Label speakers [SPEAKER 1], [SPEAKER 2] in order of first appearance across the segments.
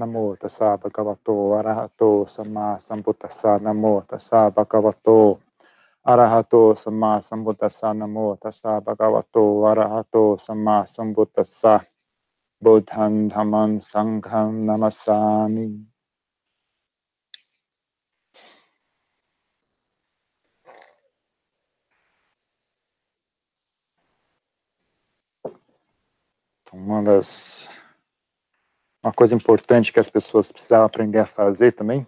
[SPEAKER 1] นะโมตัสสะปะคะวะโตอะระหะโตสัมมาสัมพุทธัสสะนะโมตัสสะปะคะวะโตอะระหะโตสัมมาสัมพุทธัสสะนะโมตัสสะปะคะวะโตอะระหะโตสัมมาสัมพุทธัสสะบุตันธรรมังสังฆังนามัสสามิと思います。Uma coisa importante que as pessoas precisavam aprender a fazer também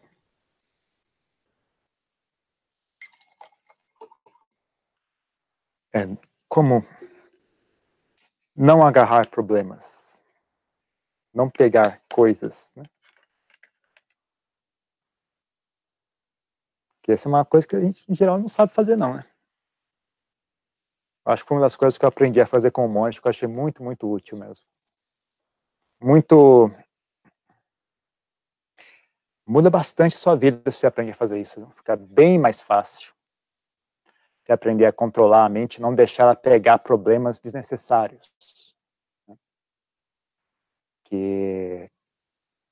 [SPEAKER 1] é como não agarrar problemas, não pegar coisas. Né? Que essa é uma coisa que a gente, em geral, não sabe fazer, não, né? Acho que uma das coisas que eu aprendi a fazer com o monte, que eu achei muito, muito útil mesmo. Muito. Muda bastante a sua vida se você aprende a fazer isso. Fica bem mais fácil. Você aprender a controlar a mente, não deixar ela pegar problemas desnecessários. Né? Que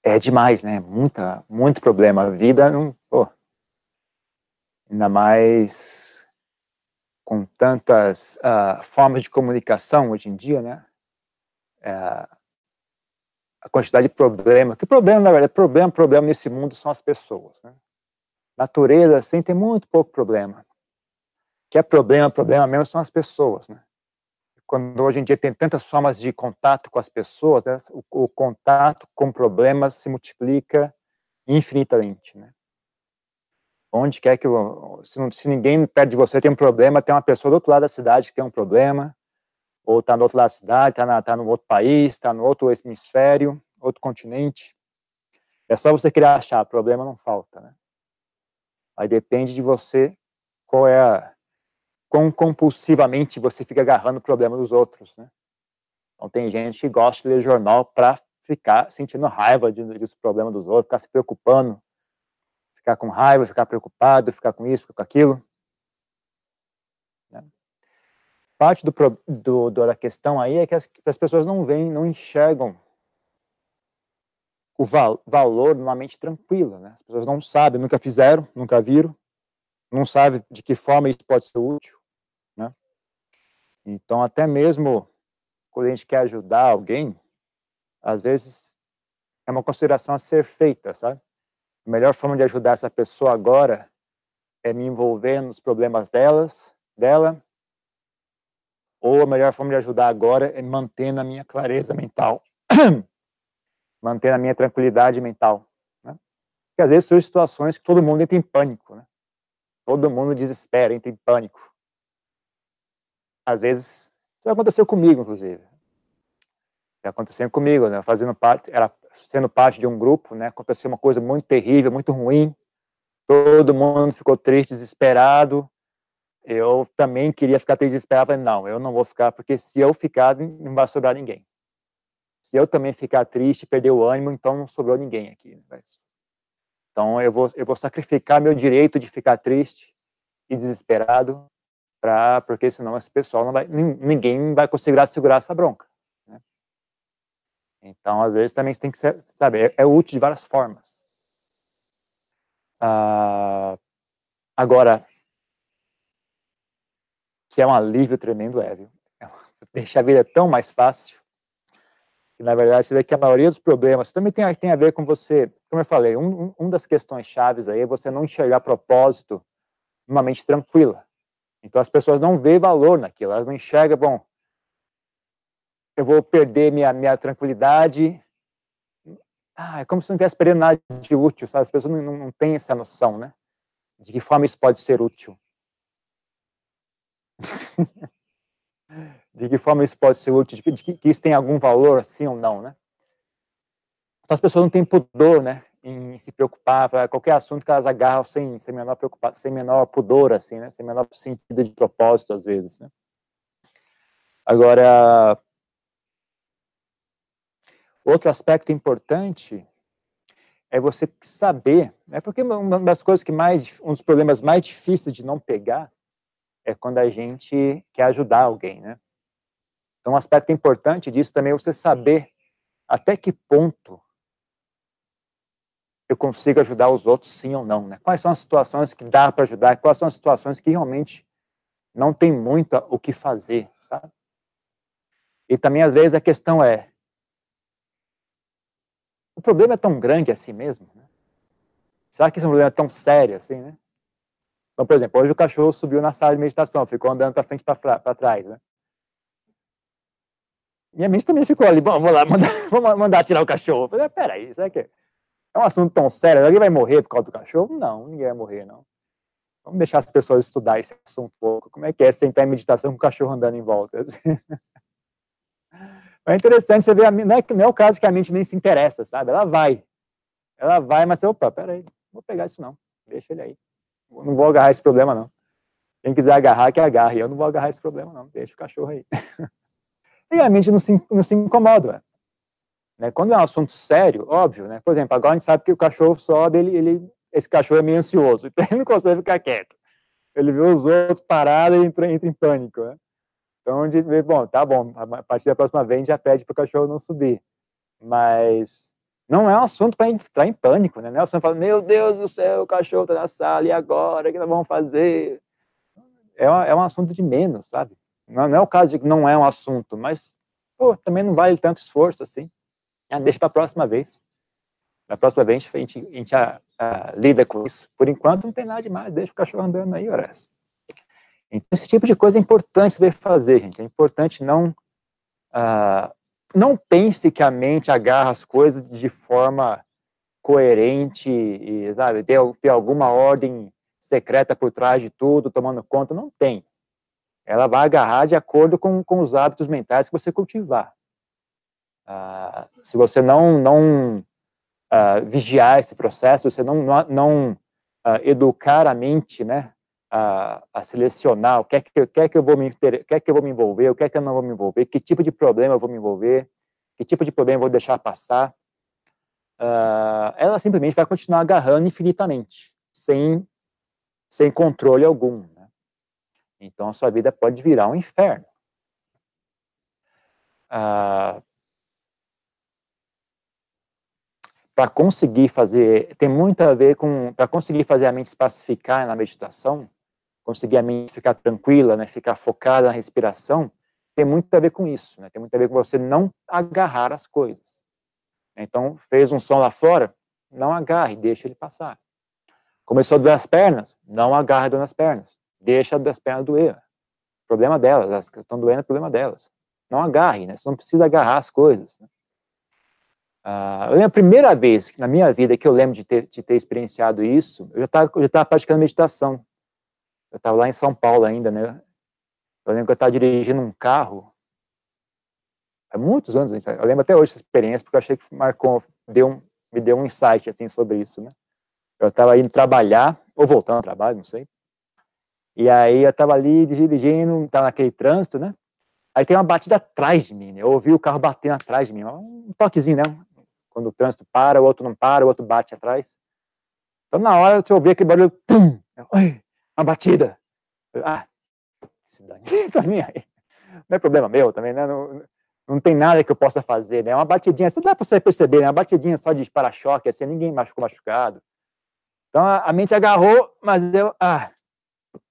[SPEAKER 1] é demais, né? Muita, muito problema. A vida não. Pô, ainda mais com tantas uh, formas de comunicação hoje em dia, né? Uh, a quantidade de problemas. Que problema, na verdade, problema, problema nesse mundo são as pessoas. Né? Natureza, assim, tem muito pouco problema. Que é problema, problema mesmo são as pessoas, né? Quando hoje em dia tem tantas formas de contato com as pessoas, né? o, o contato com problemas se multiplica infinitamente, né? Onde quer que. Se, se ninguém perto de você tem um problema, tem uma pessoa do outro lado da cidade que tem um problema, ou está no outro lado da cidade, está tá no outro país, está no outro hemisfério, outro continente. É só você querer achar, problema não falta, né? Aí depende de você qual é a. quão compulsivamente você fica agarrando o problema dos outros, né? Então tem gente que gosta de ler jornal para ficar sentindo raiva de, dos problemas dos outros, ficar se preocupando ficar com raiva, ficar preocupado, ficar com isso, ficar com aquilo. Né? Parte do, do, da questão aí é que as, as pessoas não veem, não enxergam o val, valor numa mente tranquila. Né? As pessoas não sabem, nunca fizeram, nunca viram, não sabem de que forma isso pode ser útil. Né? Então, até mesmo quando a gente quer ajudar alguém, às vezes é uma consideração a ser feita, sabe? A melhor forma de ajudar essa pessoa agora é me envolver nos problemas delas, dela, ou a melhor forma de ajudar agora é manter a minha clareza mental, manter a minha tranquilidade mental. Né? Porque às vezes são situações que todo mundo entra em pânico, né? Todo mundo desespera, entra em pânico. Às vezes, isso aconteceu comigo, inclusive. Aconteceu comigo, né? Fazendo parte, era sendo parte de um grupo, né, aconteceu uma coisa muito terrível, muito ruim. Todo mundo ficou triste, desesperado. Eu também queria ficar triste, desesperado. Falei, não, eu não vou ficar, porque se eu ficar, não vai sobrar ninguém. Se eu também ficar triste, perder o ânimo, então não sobrou ninguém aqui. Né? Então eu vou, eu vou sacrificar meu direito de ficar triste e desesperado, pra, porque senão esse pessoal não vai, ninguém vai conseguir segurar essa bronca. Então, às vezes, também tem que ser, sabe, é, é útil de várias formas. Ah, agora, se é um alívio tremendo, é, viu? Deixa a vida tão mais fácil. E, na verdade, você vê que a maioria dos problemas também tem, tem a ver com você, como eu falei, um, um das questões chaves aí é você não enxergar propósito numa mente tranquila. Então, as pessoas não veem valor naquilo, elas não enxergam, bom, eu vou perder minha, minha tranquilidade. Ah, é como se não estivesse perdendo nada de útil, sabe? As pessoas não, não, não têm essa noção, né? De que forma isso pode ser útil. De que forma isso pode ser útil, de que, de que, isso tem algum valor, sim ou não, né? Então as pessoas não têm pudor, né? Em se preocupar, qualquer assunto que elas agarram sem, sem menor preocupação, sem menor pudor, assim, né? Sem menor sentido de propósito, às vezes, né? Agora, Outro aspecto importante é você saber, né? Porque uma das coisas que mais, um dos problemas mais difíceis de não pegar é quando a gente quer ajudar alguém, né? Então, um aspecto importante disso também é você saber até que ponto eu consigo ajudar os outros, sim ou não, né? Quais são as situações que dá para ajudar, quais são as situações que realmente não tem muito o que fazer, sabe? E também, às vezes, a questão é, o problema é tão grande assim mesmo, né? Será que esse problema é tão sério assim, né? Então, por exemplo, hoje o cachorro subiu na sala de meditação, ficou andando para frente e para trás, né? Minha mente também ficou ali, bom, vou lá, mandar, vou mandar tirar o cachorro. Eu falei, ah, peraí, isso aqui é um assunto tão sério, alguém vai morrer por causa do cachorro? Não, ninguém vai morrer, não. Vamos deixar as pessoas estudar esse assunto um pouco. Como é que é sentar em meditação com o cachorro andando em volta? É interessante você ver, não é, não é o caso que a mente nem se interessa, sabe? Ela vai. Ela vai, mas você, opa, peraí, não vou pegar isso não, deixa ele aí. Não vou agarrar esse problema não. Quem quiser agarrar, que agarre. Eu não vou agarrar esse problema não, deixa o cachorro aí. e a mente não se, não se incomoda. Né? Quando é um assunto sério, óbvio, né? Por exemplo, agora a gente sabe que o cachorro sobe, ele, ele, esse cachorro é meio ansioso, então ele não consegue ficar quieto. Ele vê os outros parados e entra, entra em pânico, né? Então, de, bom, tá bom, a partir da próxima vez a gente já pede para o cachorro não subir. Mas não é um assunto para entrar em pânico, né? Não é meu Deus do céu, o cachorro está na sala, e agora? O que nós vamos fazer? É, é um assunto de menos, sabe? Não, não, é o caso de que não é um assunto, mas pô, também não vale tanto esforço assim. Ah, deixa para a próxima vez. Na próxima vez a gente, a gente a, a, lida com isso. Por enquanto não tem nada demais, deixa o cachorro andando aí, Horácio. Então esse tipo de coisa é importante saber fazer, gente. É importante não uh, não pense que a mente agarra as coisas de forma coerente e, sabe, ter, ter alguma ordem secreta por trás de tudo, tomando conta. Não tem. Ela vai agarrar de acordo com, com os hábitos mentais que você cultivar. Uh, se você não, não uh, vigiar esse processo, você não, não, não uh, educar a mente, né, a, a, selecionar o que é que, que, é que eu vou me o que é que eu vou me envolver, o que é que eu não vou me envolver, que tipo de problema eu vou me envolver, que tipo de problema eu vou deixar passar, ela simplesmente vai continuar agarrando infinitamente, sem, sem controle algum. Né? Então a sua vida pode virar um inferno. Uh, para conseguir fazer, tem muito a ver com, para conseguir fazer a mente se pacificar na meditação, conseguir a mente ficar tranquila, né, ficar focada na respiração, tem muito a ver com isso, né, tem muito a ver com você não agarrar as coisas. Então, fez um som lá fora, não agarre, deixa ele passar. Começou a doer as pernas, não agarre nas pernas, deixa as pernas doer. Problema delas, as que estão doendo é problema delas. Não agarre, né, você não precisa agarrar as coisas. Né? Uh, eu lembro a primeira vez na minha vida que eu lembro de ter, de ter experienciado isso, eu já estava praticando meditação. Eu estava lá em São Paulo ainda, né? Eu lembro que eu estava dirigindo um carro, há muitos anos, eu lembro até hoje essa experiência, porque eu achei que marcou, deu um, me deu um insight, assim, sobre isso, né? Eu estava indo trabalhar, ou voltando ao trabalho, não sei. E aí eu estava ali dirigindo, estava naquele trânsito, né? Aí tem uma batida atrás de mim, né? Eu ouvi o carro batendo atrás de mim, um toquezinho, né? quando o trânsito para, o outro não para, o outro bate atrás. Então, na hora, você ouvir aquele barulho, pum, Oi, uma batida. Ah, se dane, tô nem aí. Não é problema meu também, né? Não, não tem nada que eu possa fazer, né? Uma batidinha, você dá para você perceber, né? Uma batidinha só de para-choque, assim, ninguém machucou machucado. Então, a, a, mente agarrou, mas eu, ah,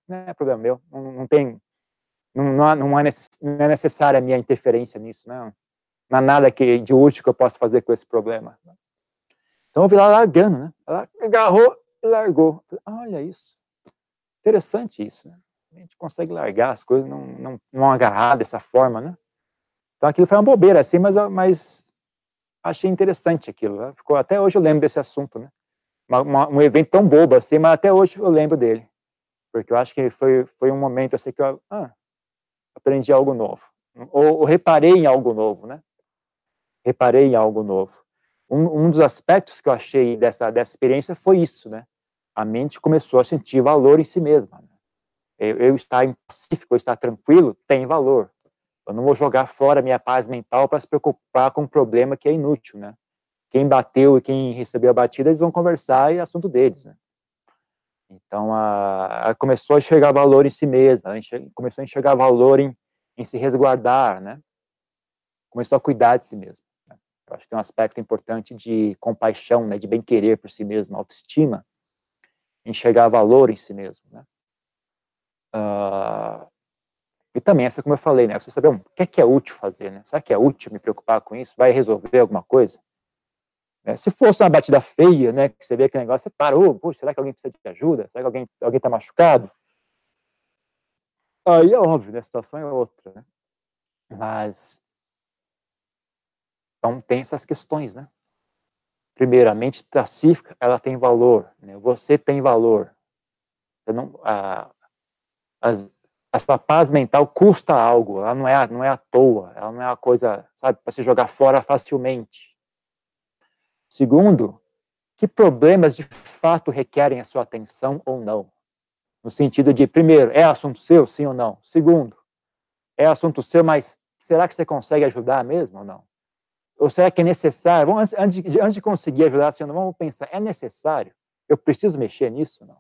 [SPEAKER 1] não é problema meu, não, não tem, não, não, não, é necess, não é necessária a minha interferência nisso, não não há nada que, de útil que eu possa fazer com esse problema. Então eu vi lá largando, né? Ela agarrou e largou. Olha isso. Interessante isso, né? A gente consegue largar as coisas, não, não, não agarrar dessa forma, né? Então aquilo foi uma bobeira, assim, mas, mas achei interessante aquilo. Né? Ficou, até hoje eu lembro desse assunto, né? Uma, uma, um evento tão bobo assim, mas até hoje eu lembro dele. Porque eu acho que foi, foi um momento assim que eu ah, aprendi algo novo. Ou, ou reparei em algo novo, né? reparei em algo novo. Um, um dos aspectos que eu achei dessa, dessa experiência foi isso, né? A mente começou a sentir valor em si mesma. Né? Eu, eu estar em pacífico, eu estar tranquilo, tem valor. Eu não vou jogar fora minha paz mental para se preocupar com um problema que é inútil, né? Quem bateu e quem recebeu a batida, eles vão conversar e é assunto deles, né? Então, a, a começou a enxergar valor em si mesma, a começou a enxergar valor em, em se resguardar, né? Começou a cuidar de si mesmo. Eu acho que tem um aspecto importante de compaixão, né, de bem-querer por si mesmo, autoestima, enxergar valor em si mesmo, né? Uh, e também, essa como eu falei, né, você saber o que é, que é útil fazer, né? Será que é útil me preocupar com isso? Vai resolver alguma coisa? Né? Se fosse uma batida feia, né, que você vê aquele negócio, você parou, oh, será que alguém precisa de ajuda? Será que alguém alguém está machucado? Aí é óbvio, né, a situação é outra, né? Mas então tem essas questões, né? Primeiramente, pacífica, ela tem valor, né? Você tem valor. Você não, a, a, a sua paz mental custa algo, ela não é, não é à toa, ela não é uma coisa, sabe, para se jogar fora facilmente. Segundo, que problemas de fato requerem a sua atenção ou não? No sentido de, primeiro, é assunto seu, sim ou não? Segundo, é assunto seu, mas será que você consegue ajudar mesmo ou não? Ou será que é necessário? Vamos, antes, de, antes de conseguir ajudar, assim, vamos pensar, é necessário? Eu preciso mexer nisso não?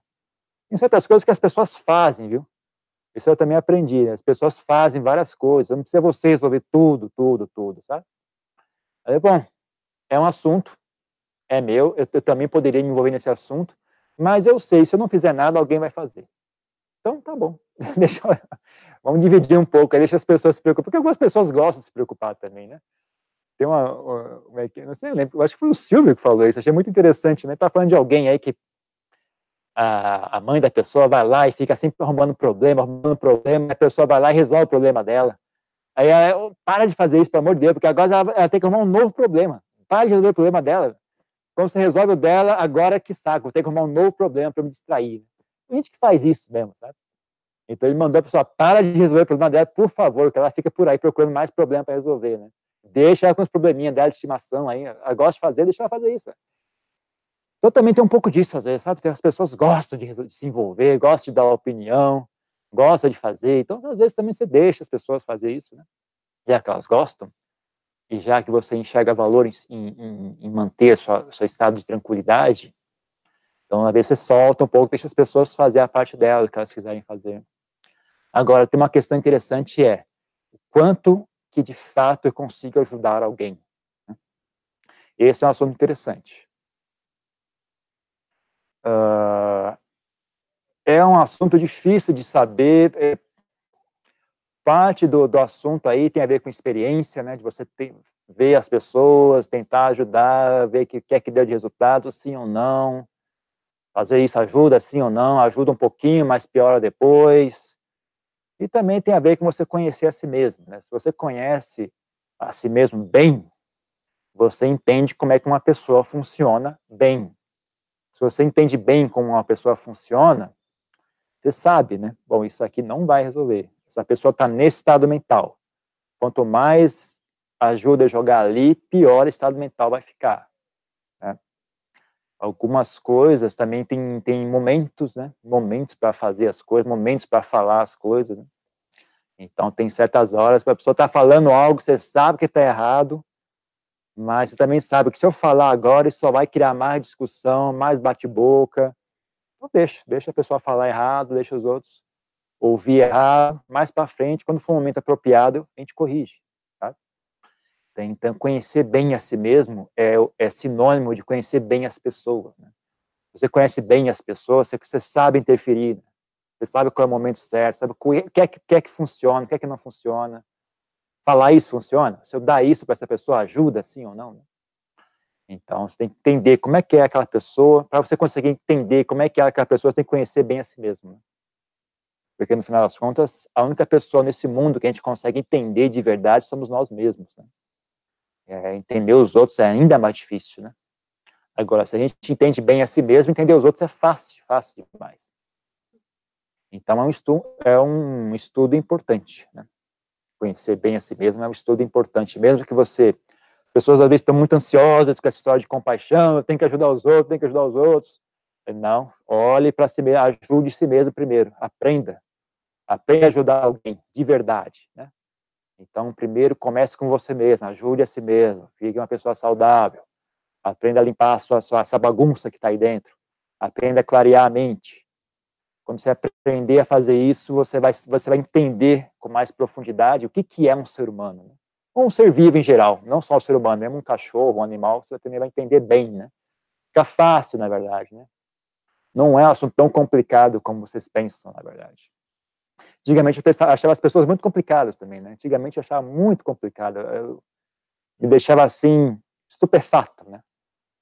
[SPEAKER 1] Tem certas coisas que as pessoas fazem, viu? Isso eu também aprendi, né? As pessoas fazem várias coisas, não precisa você resolver tudo, tudo, tudo, sabe? Aí, bom, é um assunto, é meu, eu, eu também poderia me envolver nesse assunto, mas eu sei, se eu não fizer nada, alguém vai fazer. Então, tá bom. deixa, vamos dividir um pouco, deixa as pessoas se preocupar, porque algumas pessoas gostam de se preocupar também, né? Tem uma, uma é não sei, eu lembro, eu acho que foi o Silvio que falou isso, achei muito interessante, né? Tá falando de alguém aí que a, a mãe da pessoa vai lá e fica sempre arrumando problema, arrumando problema, a pessoa vai lá e resolve o problema dela. Aí ela, para de fazer isso, pelo amor de Deus, porque agora ela, ela tem que arrumar um novo problema. Para de resolver o problema dela. Quando você resolve o dela, agora que saco, ter que arrumar um novo problema para me distrair. Tem gente que faz isso mesmo, sabe? Então ele mandou a pessoa, para de resolver o problema dela, por favor, que ela fica por aí procurando mais problema para resolver, né? Deixa ela com os probleminhas dela de estimação aí, ela gosta de fazer, deixa ela fazer isso. Então também tem um pouco disso, às vezes, sabe? As pessoas gostam de, de se envolver, gostam de dar opinião, gostam de fazer. Então, às vezes, também você deixa as pessoas fazer isso, né? Já que elas gostam, e já que você enxerga valor em, em, em manter sua, seu estado de tranquilidade, então, às vezes, você solta um pouco, deixa as pessoas fazer a parte delas, que elas quiserem fazer. Agora, tem uma questão interessante, é quanto que, de fato, eu consigo ajudar alguém. Né? Esse é um assunto interessante. Uh, é um assunto difícil de saber. É, parte do, do assunto aí tem a ver com experiência, né? De você ter, ver as pessoas, tentar ajudar, ver o que, que é que deu de resultado, sim ou não. Fazer isso ajuda, sim ou não, ajuda um pouquinho, mas piora depois. E também tem a ver com você conhecer a si mesmo, né? Se você conhece a si mesmo bem, você entende como é que uma pessoa funciona bem. Se você entende bem como uma pessoa funciona, você sabe, né? Bom, isso aqui não vai resolver. Essa pessoa está nesse estado mental. Quanto mais ajuda a jogar ali, pior estado mental vai ficar. Algumas coisas também tem, tem momentos, né? Momentos para fazer as coisas, momentos para falar as coisas. Né? Então, tem certas horas que a pessoa está falando algo, você sabe que está errado, mas você também sabe que se eu falar agora, isso só vai criar mais discussão, mais bate-boca. Então deixa, deixa a pessoa falar errado, deixa os outros ouvir errado. Mais para frente, quando for um momento apropriado, a gente corrige. Tá? Então, conhecer bem a si mesmo é, é sinônimo de conhecer bem as pessoas. Né? Você conhece bem as pessoas, você, você sabe interferir, né? você sabe qual é o momento certo, sabe o que é que, que, é que funciona, o que é que não funciona falar isso funciona? Se eu dar isso para essa pessoa, ajuda sim ou não? Né? Então, você tem que entender como é que é aquela pessoa, para você conseguir entender como é que é aquela pessoa, você tem que conhecer bem a si mesmo. Né? Porque, no final das contas, a única pessoa nesse mundo que a gente consegue entender de verdade somos nós mesmos. Né? É, entender os outros é ainda mais difícil, né? Agora, se a gente entende bem a si mesmo, entender os outros é fácil, fácil demais. Então, é um estudo, é um estudo importante, né? conhecer bem a si mesmo é um estudo importante, mesmo que você. Pessoas às vezes estão muito ansiosas com essa história de compaixão, tem que ajudar os outros, tem que ajudar os outros. Não, olhe para si mesmo, ajude si mesmo primeiro, aprenda. Aprenda a ajudar alguém, de verdade, né? Então, primeiro, comece com você mesmo, ajude a si mesmo, fique uma pessoa saudável. Aprenda a limpar a sua, sua essa bagunça que está aí dentro. Aprenda a clarear a mente. Quando você aprender a fazer isso, você vai, você vai entender com mais profundidade o que, que é um ser humano. Né? um ser vivo em geral, não só o ser humano, mesmo um cachorro, um animal, você também vai entender bem, né? Fica fácil, na verdade, né? Não é um assunto tão complicado como vocês pensam, na verdade. Antigamente eu pensava, achava as pessoas muito complicadas também, né? Antigamente eu achava muito complicado. Eu me deixava assim, estupefato, né?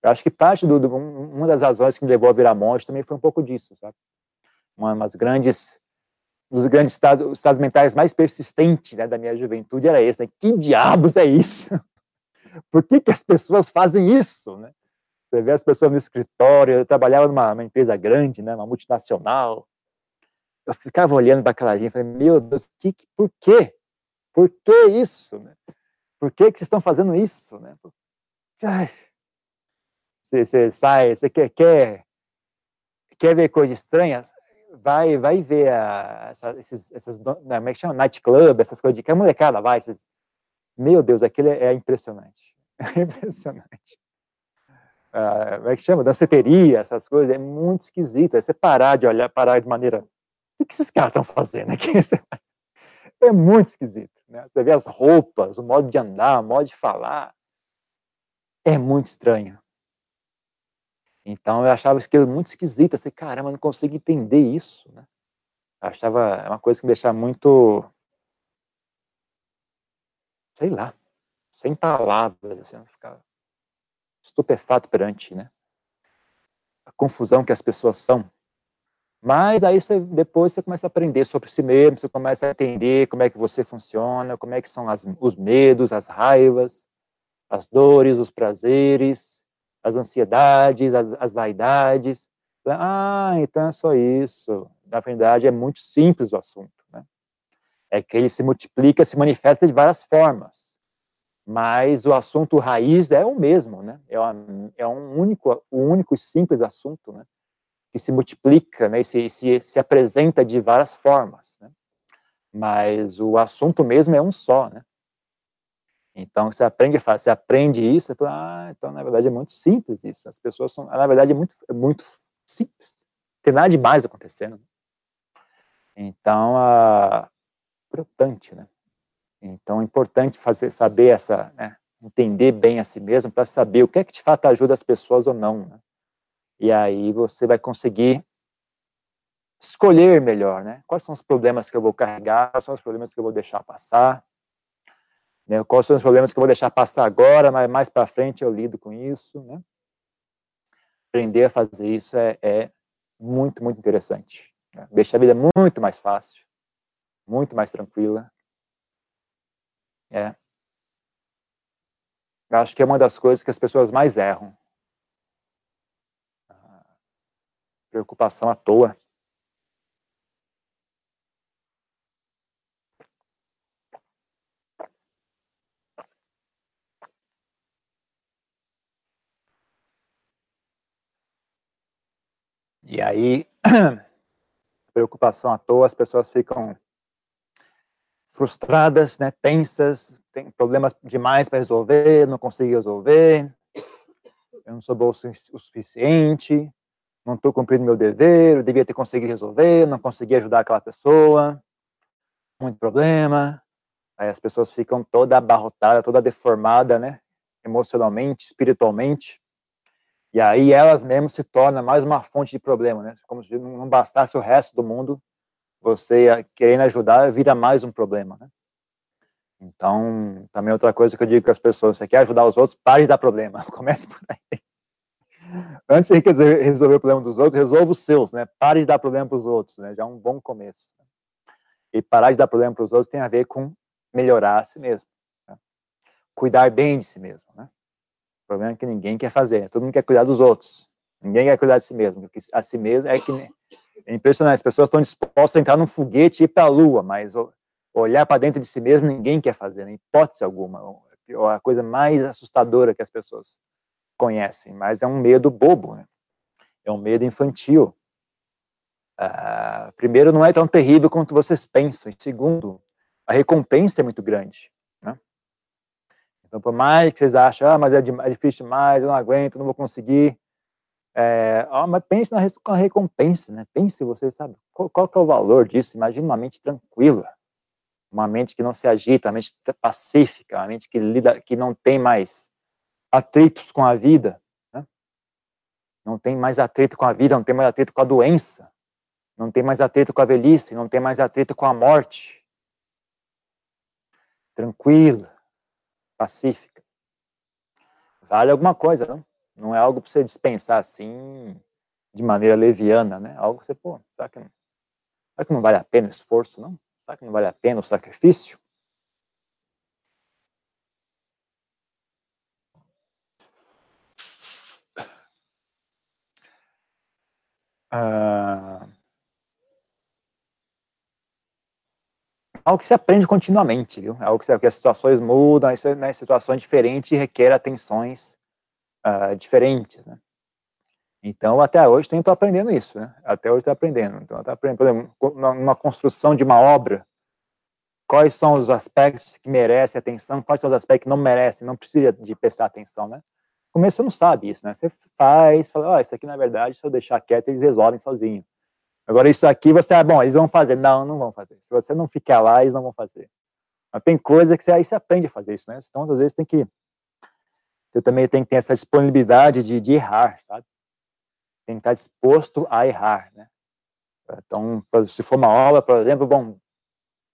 [SPEAKER 1] Eu acho que parte do, do, uma das razões que me levou a virar monge também foi um pouco disso, sabe? Uma das grandes um dos grandes estados, estados mentais mais persistentes né, da minha juventude era esse. Né? Que diabos é isso? Por que, que as pessoas fazem isso? Né? Você vê as pessoas no escritório, eu trabalhava numa empresa grande, né, uma multinacional. Eu ficava olhando para aquela gente falei, meu Deus, que, por quê? Por que isso? Né? Por que, que vocês estão fazendo isso? Né? Ai, você, você sai, você quer, quer, quer ver coisa estranha? vai, vai ver a, essa, esses, essas, né, como é que chama? Nightclub, essas coisas de que a molecada vai, esses, meu Deus, aquilo é, é impressionante, é impressionante. Uh, como é que chama? Danceteria, essas coisas, é muito esquisito, é você parar de olhar, parar de maneira, o que, esses caras estão fazendo aqui? É muito esquisito, né? Você vê as roupas, o modo de andar, o modo de falar, é muito estranho. Então eu achava aquilo muito esquisito, assim, caramba, não consigo entender isso, né? Eu achava é uma coisa que me deixava muito, sei lá, sem palavras, assim, ficava estupefato perante, né? A confusão que as pessoas são. Mas aí você, depois você começa a aprender sobre si mesmo, você começa a entender como é que você funciona, como é que são as, os medos, as raivas, as dores, os prazeres, as ansiedades, as, as vaidades. Ah, então é só isso. Na verdade, é muito simples o assunto. Né? É que ele se multiplica, se manifesta de várias formas. Mas o assunto raiz é o mesmo, né? É, uma, é um único, o único e simples assunto, né? Que se multiplica, né? E se, se, se apresenta de várias formas, né? Mas o assunto mesmo é um só, né? Então, você aprende, você aprende isso, você fala, ah, então, na verdade, é muito simples isso. As pessoas são, na verdade, é muito, é muito simples. Não tem nada demais acontecendo. Então, importante, né? Então, é importante fazer, saber essa, né, entender bem a si mesmo para saber o que é que de fato ajuda as pessoas ou não, né? E aí você vai conseguir escolher melhor, né? Quais são os problemas que eu vou carregar, quais são os problemas que eu vou deixar passar, né? Quais são os problemas que eu vou deixar passar agora, mas mais para frente eu lido com isso, né? Aprender a fazer isso é, é muito, muito interessante. Né? Deixa a vida muito mais fácil, muito mais tranquila. É. Eu acho que é uma das coisas que as pessoas mais erram. Preocupação à toa. E aí, preocupação à toa, as pessoas ficam frustradas, né, tensas, tem problemas demais para resolver, não consigo resolver, eu não sou bom o suficiente, não estou cumprindo meu dever, eu devia ter conseguido resolver, não consegui ajudar aquela pessoa, muito problema. Aí as pessoas ficam toda abarrotada, toda deformada, né, emocionalmente, espiritualmente. E aí elas mesmas se tornam mais uma fonte de problema, né? Como se não bastasse o resto do mundo, você querendo ajudar vira mais um problema, né? Então, também outra coisa que eu digo para as pessoas, você quer ajudar os outros, pare de dar problema, comece por aí. Antes de resolver o problema dos outros, resolva os seus, né? Pare de dar problema para os outros, né? Já é um bom começo. E parar de dar problema para os outros tem a ver com melhorar a si mesmo. Né? Cuidar bem de si mesmo, né? O problema é que ninguém quer fazer, todo mundo quer cuidar dos outros. Ninguém quer cuidar de si mesmo, porque a si mesmo é que é impressionante, as pessoas estão dispostas a entrar num foguete e ir para a lua, mas olhar para dentro de si mesmo ninguém quer fazer, em hipótese alguma. É a coisa mais assustadora que as pessoas conhecem, mas é um medo bobo, né? é um medo infantil. Uh, primeiro, não é tão terrível quanto vocês pensam. E segundo, a recompensa é muito grande. Então, por mais que vocês achem, ah, mas é, é difícil demais, eu não aguento, não vou conseguir. É, ah, mas pense na recompensa, né? Pense você, sabe? Qual, qual é o valor disso? Imagine uma mente tranquila, uma mente que não se agita, uma mente pacífica, uma mente que lida, que não tem mais atritos com a vida, né? não tem mais atrito com a vida, não tem mais atrito com a doença, não tem mais atrito com a velhice, não tem mais atrito com a morte. Tranquila, pacífica. Vale alguma coisa, não? Não é algo para você dispensar assim, de maneira leviana, né? Algo que você, pô, será que não, será que não vale a pena o esforço, não? Será que não vale a pena o sacrifício? Ah, algo que se aprende continuamente, viu? É algo que, que as situações mudam, as né, situações diferentes requer atenções uh, diferentes, né? Então, até hoje, estou aprendendo isso, né? Até hoje estou aprendendo. Então, estou aprendendo, por exemplo, numa construção de uma obra, quais são os aspectos que merecem atenção, quais são os aspectos que não merecem, não precisa de prestar atenção, né? Começo você não sabe isso, né? Você faz, fala, ó, oh, isso aqui, na verdade, se eu deixar quieto, eles resolvem sozinho. Agora, isso aqui, você, ah, bom, eles vão fazer. Não, não vão fazer. Se você não ficar lá, eles não vão fazer. Mas tem coisa que você, aí você aprende a fazer isso, né? Então, às vezes, tem que. Você também tem que ter essa disponibilidade de, de errar, sabe? Tem que estar disposto a errar, né? Então, se for uma aula, por exemplo, bom,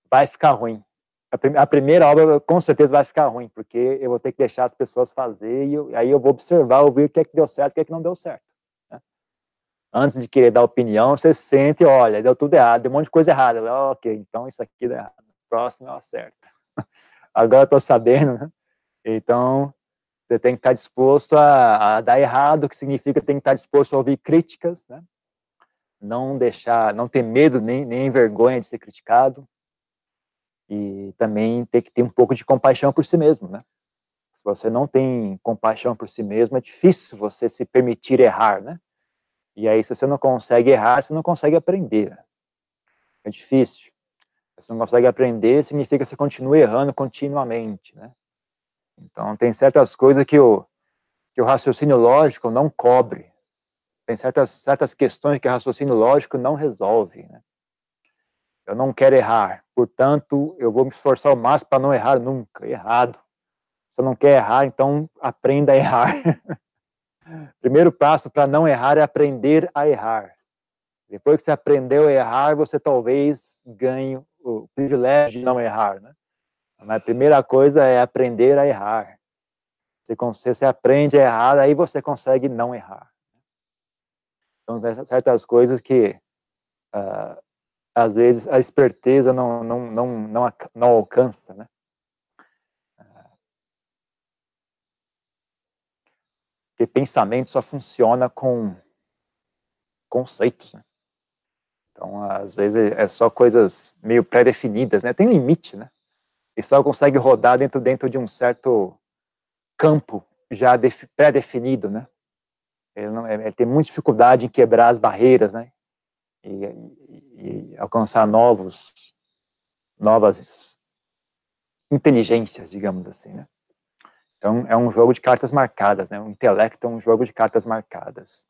[SPEAKER 1] vai ficar ruim. A, primeira obra, com certeza, vai ficar ruim, porque eu vou ter que deixar as pessoas fazer e aí eu vou observar, ouvir o que é que deu certo o que é que não deu certo antes de querer dar opinião, você sente, olha, deu tudo errado, deu um monte de coisa errada. Ok, então isso aqui deu errado. Próximo eu acerto. Agora eu tô sabendo, né? Então, você tem que estar disposto a, a, dar errado, que significa tem que estar disposto a ouvir críticas, né? Não deixar, não ter medo nem, nem vergonha de ser criticado. E também ter que ter um pouco de compaixão por si mesmo, né? Se você não tem compaixão por si mesmo, é difícil você se permitir errar, né? E aí, se você não consegue errar, você não consegue aprender. É difícil. Se você não consegue aprender, significa que você continua errando continuamente, né? Então, tem certas coisas que o, que o raciocínio lógico não cobre. Tem certas, certas questões que o raciocínio lógico não resolve, né? Eu não quero errar, portanto, eu vou me esforçar o máximo para não errar nunca. Errado. Você não quer errar, então aprenda a errar. Primeiro passo para não errar é aprender a errar. Depois que você aprendeu a errar, você talvez ganhe o privilégio de não errar, né? Mas a primeira coisa é aprender a errar. Você, você aprende a errar, aí você consegue não errar. Então, certas coisas que, uh, às vezes, a esperteza não, não, não, não, não alcança, né? Porque pensamento só funciona com conceitos, né? Então, às vezes, é só coisas meio pré-definidas, né? Tem limite, né? E só consegue rodar dentro, dentro de um certo campo já pré-definido, né? Ele, não, ele tem muita dificuldade em quebrar as barreiras, né? E, e, e alcançar novos, novas inteligências, digamos assim, né? Então, é um jogo de cartas marcadas, né? O intelecto é um jogo de cartas marcadas.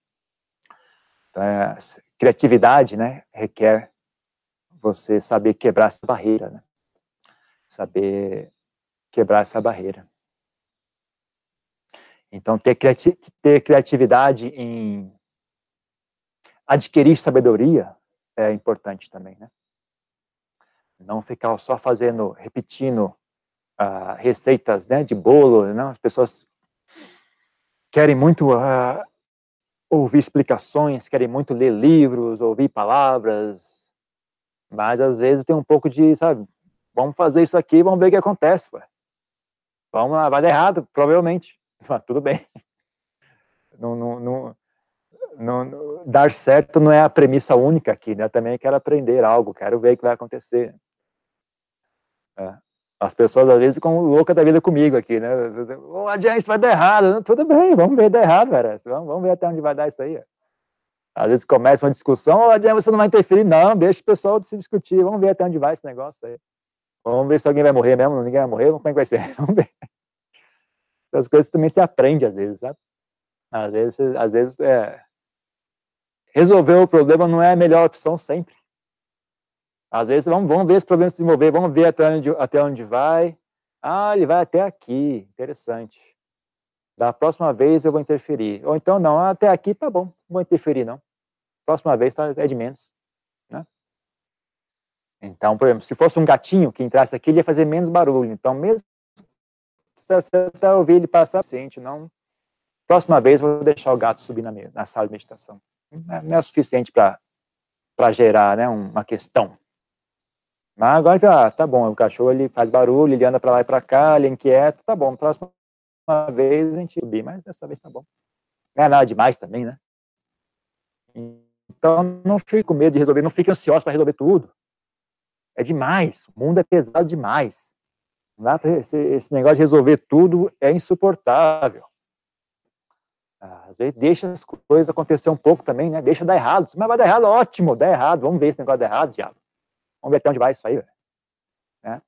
[SPEAKER 1] Então, é, criatividade, né, requer você saber quebrar essa barreira, né? Saber quebrar essa barreira. Então, ter, criati ter criatividade em adquirir sabedoria é importante também, né? Não ficar só fazendo, repetindo uh, receitas né, de bolo, né? as pessoas querem muito uh, ouvir explicações, querem muito ler livros, ouvir palavras, mas às vezes tem um pouco de, sabe, vamos fazer isso aqui, vamos ver o que acontece, ué. Vamos lá, vai dar errado, provavelmente. Mas tudo bem. Não, não, não, não, dar certo não é a premissa única aqui, né? Também quero aprender algo, quero ver o que vai acontecer. É. As pessoas às vezes ficam loucas da vida comigo aqui, né? Oh, isso vai dar errado. Tudo bem, vamos ver dar errado, velho. Vamos, vamos ver até onde vai dar isso aí. Às vezes começa uma discussão, oh, você não vai interferir, não, deixa o pessoal se discutir, vamos ver até onde vai esse negócio aí. Vamos ver se alguém vai morrer mesmo, ninguém vai morrer, como é que vai ser? Vamos ver. Essas coisas também se aprende às vezes, sabe? Às vezes, às vezes é... resolver o problema não é a melhor opção sempre. Às vezes, vamos, vamos ver esse problema se desenvolver, vamos ver até onde, até onde vai. Ah, ele vai até aqui, interessante. Da próxima vez eu vou interferir. Ou então, não, até aqui tá bom, não vou interferir, não. Próxima vez tá, é de menos. Né? Então, por exemplo, se fosse um gatinho que entrasse aqui, ele ia fazer menos barulho. Então, mesmo se você ouvir ele passar, sente, não. Próxima vez eu vou deixar o gato subir na, na sala de meditação. Não é, o suficiente para gerar né, uma questão. Mas agora já, tá bom, o cachorro ele faz barulho, ele anda para lá e para cá, ele é inquieto, tá bom, próxima vez a gente subir, mas dessa vez tá bom. Não é nada demais também, né? Então não fique com medo de resolver, não fique ansioso para resolver tudo. É demais, o mundo é pesado demais. Esse, esse negócio de resolver tudo é insuportável. Às vezes deixa as coisas acontecer um pouco também, né? Deixa dar errado. Mas vai dar errado, ótimo, dá errado. Vamos ver esse negócio dar errado, diabo. Vamos ver até onde vai isso aí, né?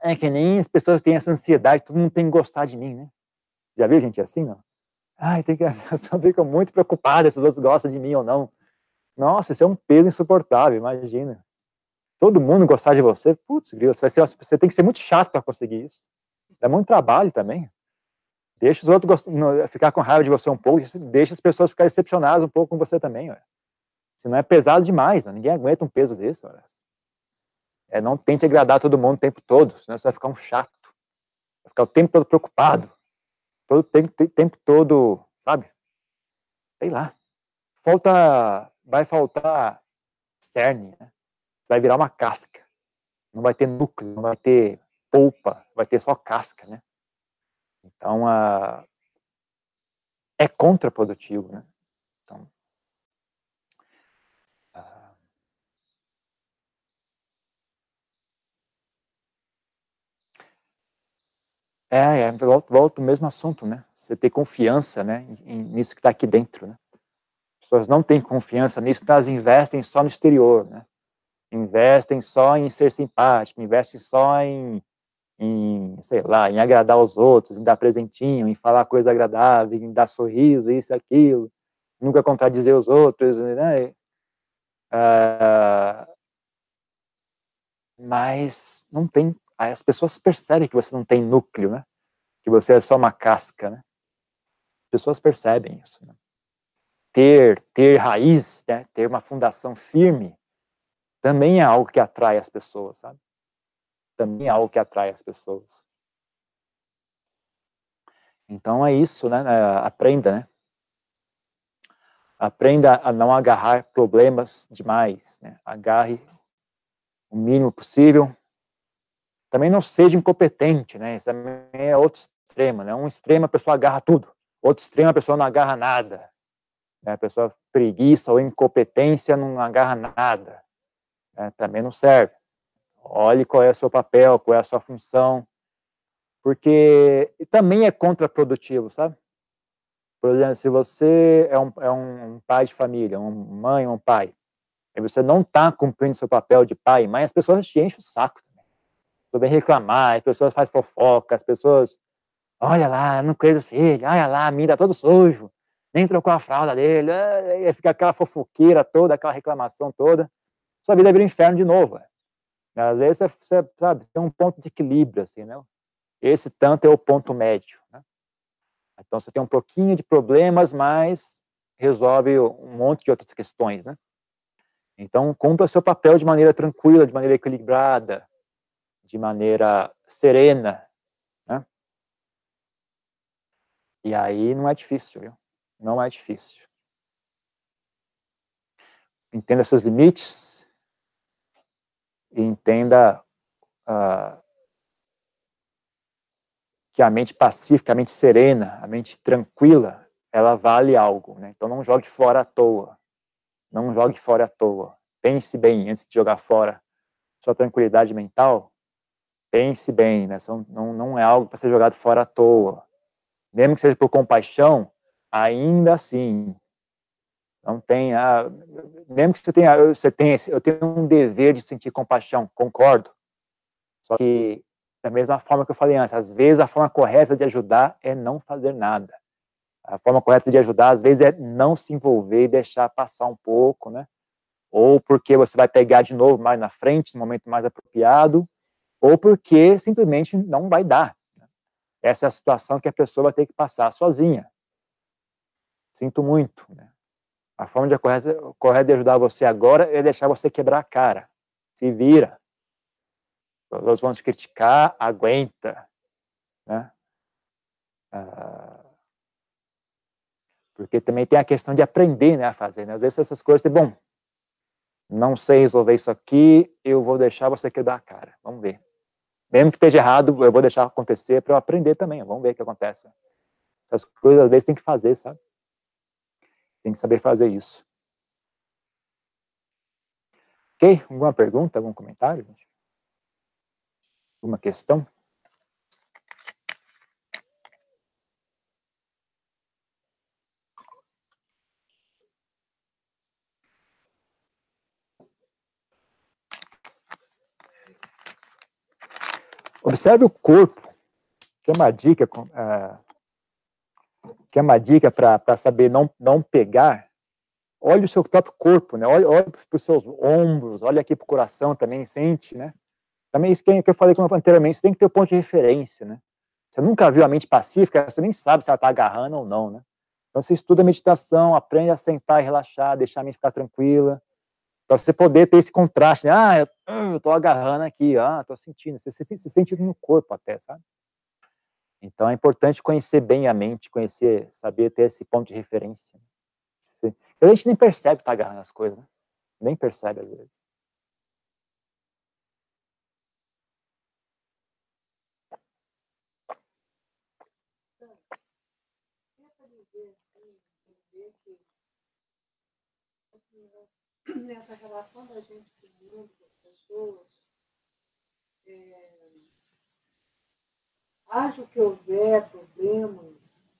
[SPEAKER 1] É que nem as pessoas têm essa ansiedade, todo mundo tem que gostar de mim, né? Já viu gente assim, não? Ai, tem que, as pessoas ficam muito preocupadas se os outros gostam de mim ou não. Nossa, isso é um peso insuportável, imagina. Todo mundo gostar de você, putz, você, você tem que ser muito chato para conseguir isso. Dá muito trabalho também. Deixa os outros ficar com raiva de você um pouco, deixa as pessoas ficarem decepcionadas um pouco com você também. Ué. Senão é pesado demais, ninguém aguenta um peso desse. Ué. É, não tente agradar todo mundo o tempo todo, senão você vai ficar um chato. Vai ficar o tempo todo preocupado. Todo tempo, tempo todo, sabe? Sei lá. Falta, vai faltar cerne, né? Vai virar uma casca. Não vai ter núcleo, não vai ter polpa, vai ter só casca, né? Então, uh, é contraprodutivo, né? Então, É, é volta, volta o mesmo assunto, né? Você ter confiança, né, nisso que está aqui dentro, né? As pessoas não têm confiança nisso, então elas investem só no exterior, né? Investem só em ser simpático, investem só em, em, sei lá, em agradar os outros, em dar presentinho, em falar coisa agradável, em dar sorriso, isso e aquilo, nunca contradizer os outros, né? Uh, mas não tem as pessoas percebem que você não tem núcleo, né? Que você é só uma casca, né? As pessoas percebem isso. Né? Ter, ter raiz, né? ter uma fundação firme, também é algo que atrai as pessoas, sabe? Também é algo que atrai as pessoas. Então é isso, né? É, aprenda, né? Aprenda a não agarrar problemas demais, né? Agarre o mínimo possível, também não seja incompetente, né? Isso também é outro extremo, né? Um extremo a pessoa agarra tudo, outro extremo a pessoa não agarra nada. Né? A pessoa preguiça ou incompetência não agarra nada. Né? Também não serve. Olhe qual é o seu papel, qual é a sua função, porque também é contraprodutivo, sabe? Por exemplo, se você é um, é um pai de família, uma mãe, um pai, e você não está cumprindo seu papel de pai e mãe, as pessoas te enchem o saco tu vem reclamar, as pessoas fazem fofoca, as pessoas, olha lá, não conhece os filhos, olha lá, a mim tá todo sujo, nem trocou a fralda dele, e fica aquela fofoqueira toda, aquela reclamação toda, sua vida vira um inferno de novo. Às vezes você, você sabe, tem um ponto de equilíbrio, assim, né? Esse tanto é o ponto médio, né? Então você tem um pouquinho de problemas, mas resolve um monte de outras questões, né? Então, cumpra seu papel de maneira tranquila, de maneira equilibrada, de maneira serena, né? E aí não é difícil, viu? Não é difícil. Entenda seus limites entenda uh, que a mente pacífica, a mente serena, a mente tranquila, ela vale algo, né? Então não jogue fora à toa. Não jogue fora à toa. Pense bem antes de jogar fora sua tranquilidade mental pense bem, né? Não, não é algo para ser jogado fora à toa. Mesmo que seja por compaixão, ainda assim, não tem, ah, mesmo que você tenha, você tenha, eu tenho um dever de sentir compaixão, concordo. Só que da mesma forma que eu falei antes, às vezes a forma correta de ajudar é não fazer nada. A forma correta de ajudar, às vezes, é não se envolver e deixar passar um pouco, né? ou porque você vai pegar de novo mais na frente, no momento mais apropriado, ou porque simplesmente não vai dar. Essa é a situação que a pessoa vai ter que passar sozinha. Sinto muito. Né? A forma de correta, correta de ajudar você agora é deixar você quebrar a cara. Se vira. Todos vão te criticar, aguenta. Né? Ah, porque também tem a questão de aprender né, a fazer. Né? Às vezes essas coisas, bom, não sei resolver isso aqui, eu vou deixar você quebrar a cara. Vamos ver. Mesmo que esteja errado, eu vou deixar acontecer para eu aprender também. Vamos ver o que acontece. Essas coisas às vezes tem que fazer, sabe? Tem que saber fazer isso. Ok? Alguma pergunta, algum comentário? Alguma questão? Observe o corpo, que é uma dica, uh, que é uma dica para saber não, não pegar. Olhe o seu próprio corpo, né? Olhe, olhe para os seus ombros, olhe aqui para o coração também, sente, né? Também isso que eu falei anteriormente, você tem que ter o um ponto de referência, né? Você nunca viu a mente pacífica, você nem sabe se ela está agarrando ou não, né? Então você estuda meditação, aprende a sentar e relaxar, deixar a mente ficar tranquila, para você poder ter esse contraste, né? ah, eu, tô agarrando aqui, ah, tô sentindo, você se sente no corpo até, sabe? Então é importante conhecer bem a mente, conhecer, saber ter esse ponto de referência. A gente nem percebe que tá agarrando as coisas, né? Nem percebe às vezes.
[SPEAKER 2] nessa relação da gente com o mundo, com as pessoas, é, haja que houver problemas,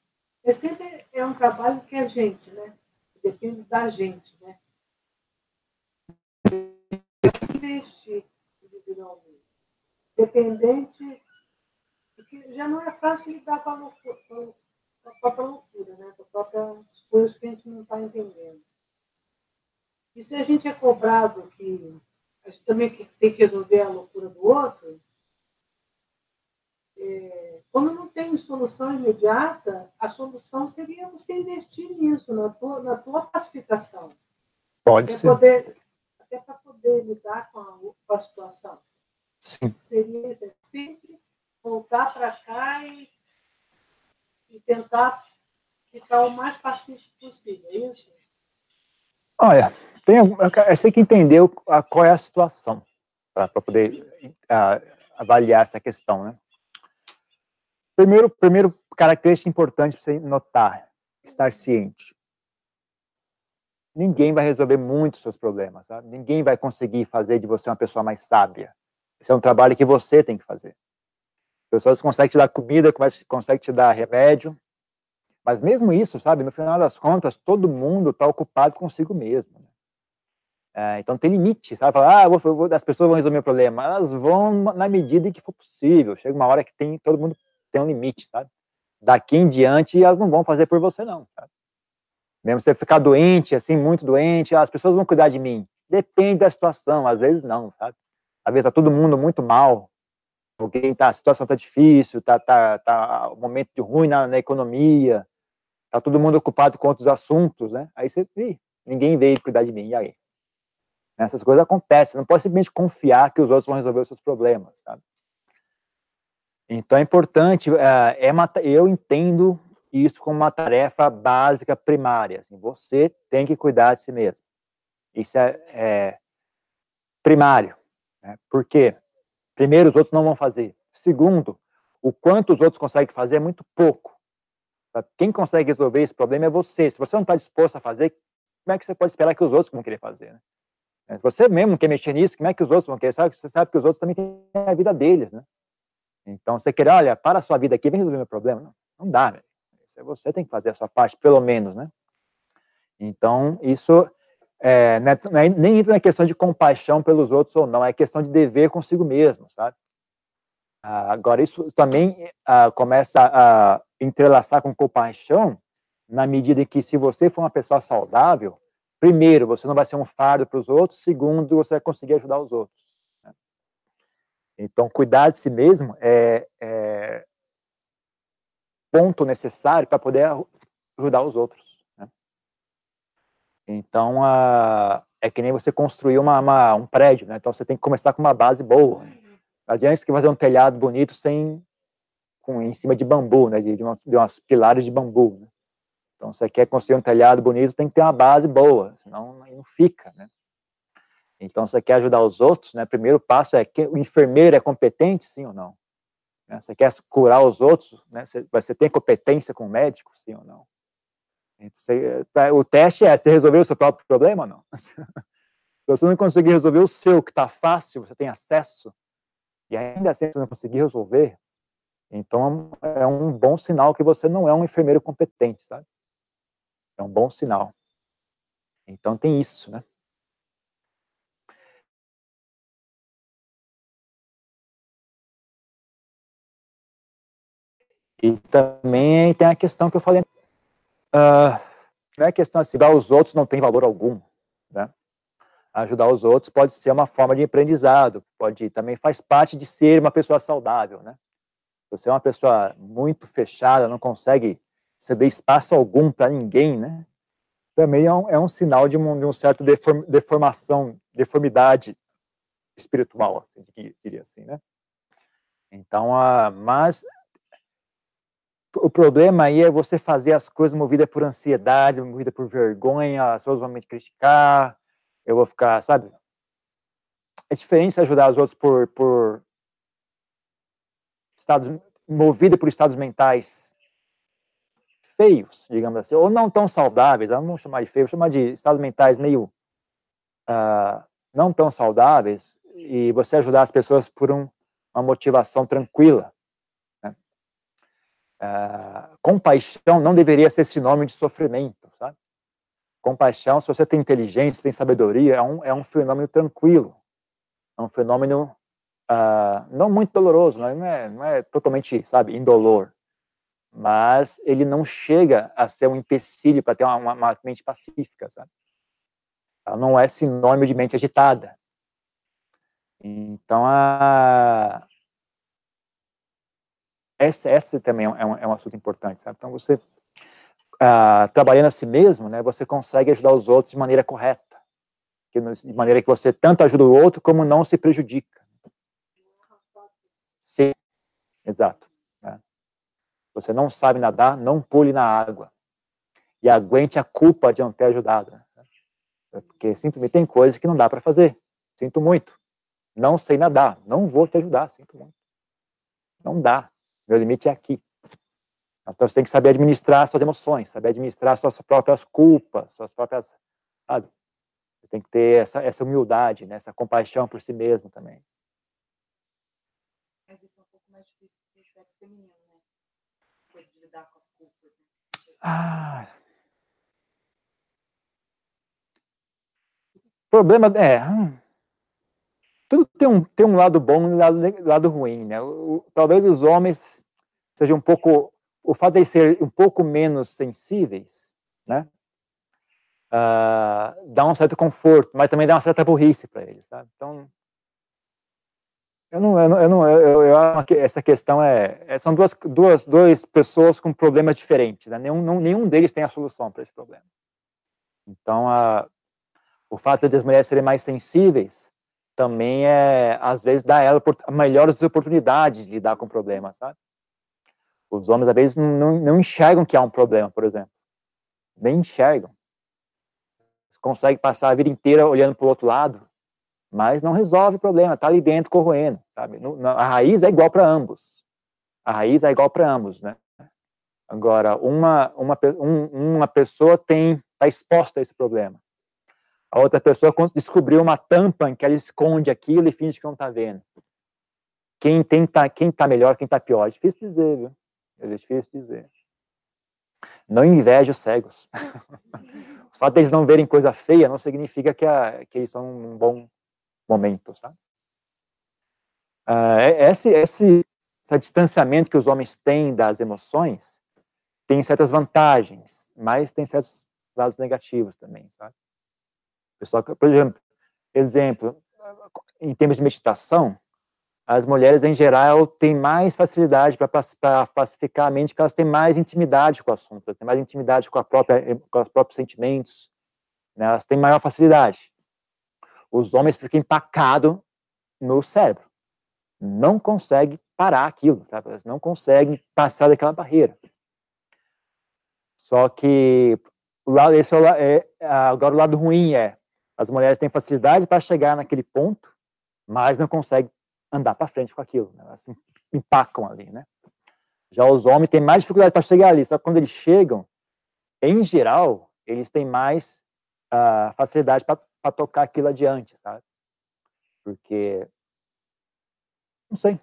[SPEAKER 2] é sempre é um trabalho que a gente, né? Depende da gente, né? Investir individualmente. Dependente, porque já não é fácil lidar com a loucura, com a própria loucura, né? Com as próprias coisas que a gente não está entendendo. E se a gente é cobrado que a gente também tem que resolver a loucura do outro, é, quando não tem solução imediata, a solução seria você investir nisso, na tua, na tua pacificação.
[SPEAKER 1] Pode até ser.
[SPEAKER 2] Poder, até para poder lidar com a, com a situação.
[SPEAKER 1] Sim.
[SPEAKER 2] Seria isso, é sempre voltar para cá e, e tentar ficar o mais pacífico possível, é isso?
[SPEAKER 1] Olha, tem, eu sei que entendeu qual é a situação para poder uh, avaliar essa questão, né? Primeiro, primeiro característica importante para você notar, estar ciente. Ninguém vai resolver muitos seus problemas, sabe? Ninguém vai conseguir fazer de você uma pessoa mais sábia. Esse é um trabalho que você tem que fazer. Pessoas conseguem te dar comida, conseguem te dar remédio, mas mesmo isso, sabe, no final das contas, todo mundo está ocupado consigo mesmo. Né? É, então tem limite, sabe? Falar, ah, vou, vou, as pessoas vão resolver o problema. Elas vão na medida em que for possível. Chega uma hora que tem, todo mundo tem um limite, sabe? Daqui em diante, elas não vão fazer por você, não. Sabe? Mesmo você ficar doente, assim, muito doente, as pessoas vão cuidar de mim. Depende da situação, às vezes não, sabe? Às vezes tá todo mundo muito mal, alguém tá, a situação tá difícil, tá, tá, tá um momento de ruim na, na economia, tá todo mundo ocupado com outros assuntos, né? Aí você, Ih, ninguém veio cuidar de mim, e aí? Essas coisas acontecem, não pode simplesmente confiar que os outros vão resolver os seus problemas, sabe? Então é importante, é, é eu entendo isso como uma tarefa básica primária, assim, você tem que cuidar de si mesmo. Isso é, é primário, né? Por quê? Primeiro, os outros não vão fazer. Segundo, o quanto os outros conseguem fazer é muito pouco. Quem consegue resolver esse problema é você. Se você não está disposto a fazer, como é que você pode esperar que os outros vão querer fazer? Né? Se você mesmo quer mexer nisso, como é que os outros vão querer? Você sabe que os outros também têm a vida deles, né? Então, você quer, olha, para a sua vida aqui, vem resolver meu problema. Não, não dá, velho. Você tem que fazer a sua parte, pelo menos, né? Então, isso é, não é, nem entra na questão de compaixão pelos outros ou não, é questão de dever consigo mesmo, sabe? Ah, agora, isso também ah, começa a entrelaçar com compaixão, na medida em que, se você for uma pessoa saudável, primeiro, você não vai ser um fardo para os outros, segundo, você vai conseguir ajudar os outros. Então, cuidar de si mesmo é, é ponto necessário para poder ajudar os outros. Né? Então, a, é que nem você construir uma, uma, um prédio, né? Então, você tem que começar com uma base boa. Né? Não adianta que fazer um telhado bonito sem com, em cima de bambu, né? De, de, uma, de umas pilares de bambu. Né? Então, você quer construir um telhado bonito, tem que ter uma base boa, senão não fica, né? Então, você quer ajudar os outros, né? Primeiro passo é que o enfermeiro é competente, sim ou não? Né? Você quer curar os outros, né? Você, tem competência com o médico, sim ou não? Você, o teste é, você resolveu o seu próprio problema ou não? Se você não conseguir resolver o seu, que está fácil, você tem acesso, e ainda assim você não conseguir resolver, então é um bom sinal que você não é um enfermeiro competente, sabe? É um bom sinal. Então tem isso, né? E também tem a questão que eu falei, uh, não é questão assim, ajudar os outros não tem valor algum, né? Ajudar os outros pode ser uma forma de aprendizado, pode também faz parte de ser uma pessoa saudável, né? Você é uma pessoa muito fechada, não consegue ceder espaço algum para ninguém, né? Também é um, é um sinal de um, de um certo deform, deformação, deformidade espiritual, assim, diria assim, né? Então, uh, mas o problema aí é você fazer as coisas movida por ansiedade, movida por vergonha, as pessoas vão me criticar, eu vou ficar, sabe? É diferente ajudar os outros por, por estados, movida por estados mentais feios, digamos assim, ou não tão saudáveis, não chamar de feio, vou chamar de estados mentais meio uh, não tão saudáveis, e você ajudar as pessoas por um, uma motivação tranquila. Uh, compaixão não deveria ser sinônimo de sofrimento, sabe? Compaixão, se você tem inteligência, tem sabedoria, é um, é um fenômeno tranquilo, é um fenômeno uh, não muito doloroso, não é, não é totalmente, sabe, indolor, mas ele não chega a ser um empecilho para ter uma, uma, uma, mente pacífica, sabe? Ela não é sinônimo de mente agitada. Então, a... essa, essa também é um, é um assunto importante, sabe? Então, você, uh, trabalhando a si mesmo, né, você consegue ajudar os outros de maneira correta, de maneira que você tanto ajuda o outro como não se prejudica. Sim, exato. Né? Você não sabe nadar, não pule na água. E aguente a culpa de não ter ajudado. Né? Porque simplesmente tem coisas que não dá para fazer. Sinto muito. Não sei nadar. Não vou te ajudar. Sinto muito. Não dá. Meu limite é aqui. Então você tem que saber administrar suas emoções, saber administrar suas próprias culpas, suas próprias. Sabe? Você tem que ter essa, essa humildade, né? essa compaixão por si mesmo também. Mas isso é um pouco mais difícil do sexo feminino, né? Coisa de lidar com as culpas, né? Ah. O problema é. Hum, tudo tem um, tem um lado bom e um lado, lado ruim, né? O, talvez os homens sejam um pouco. O fato de serem um pouco menos sensíveis, né? Uh, dá um certo conforto, mas também dá uma certa burrice para eles, sabe? Então, eu não, eu não, eu eu, eu, acho que essa questão é, é, são duas, duas, duas pessoas com problemas diferentes, né? nenhum, não, nenhum deles tem a solução para esse problema. Então, a, o fato de as mulheres serem mais sensíveis também é, às vezes, dá ela melhores oportunidades de lidar com problemas, sabe? Os homens, às vezes, não, não enxergam que há um problema, por exemplo. Nem enxergam. Conseguem passar a vida inteira olhando para o outro lado, mas não resolve o problema, está ali dentro corroendo, sabe? a raiz é igual para ambos. A raiz é igual para ambos, né? Agora, uma, uma, um, uma pessoa tem está exposta a esse problema. A outra pessoa descobriu uma tampa em que ela esconde aquilo e finge que não está vendo. Quem tem tá, quem tá melhor, quem está pior, é difícil dizer, viu? É difícil dizer. Não inveja os cegos. o fato de eles não verem coisa feia não significa que, a, que eles são um bom momento, sabe? Uh, esse, esse, esse distanciamento que os homens têm das emoções tem certas vantagens, mas tem certos lados negativos também, sabe? Pessoal, por exemplo, em termos de meditação, as mulheres, em geral, têm mais facilidade para pacificar a mente, porque elas têm mais intimidade com o assunto, elas têm mais intimidade com, a própria, com os próprios sentimentos, né? elas têm maior facilidade. Os homens ficam empacados no cérebro, não conseguem parar aquilo, sabe? elas não conseguem passar daquela barreira. Só que o lado, esse é, é, agora o lado ruim é as mulheres têm facilidade para chegar naquele ponto, mas não conseguem andar para frente com aquilo, né? elas se empacam ali, né? Já os homens têm mais dificuldade para chegar ali, só que quando eles chegam, em geral, eles têm mais uh, facilidade para tocar aquilo adiante, sabe? Porque, não sei?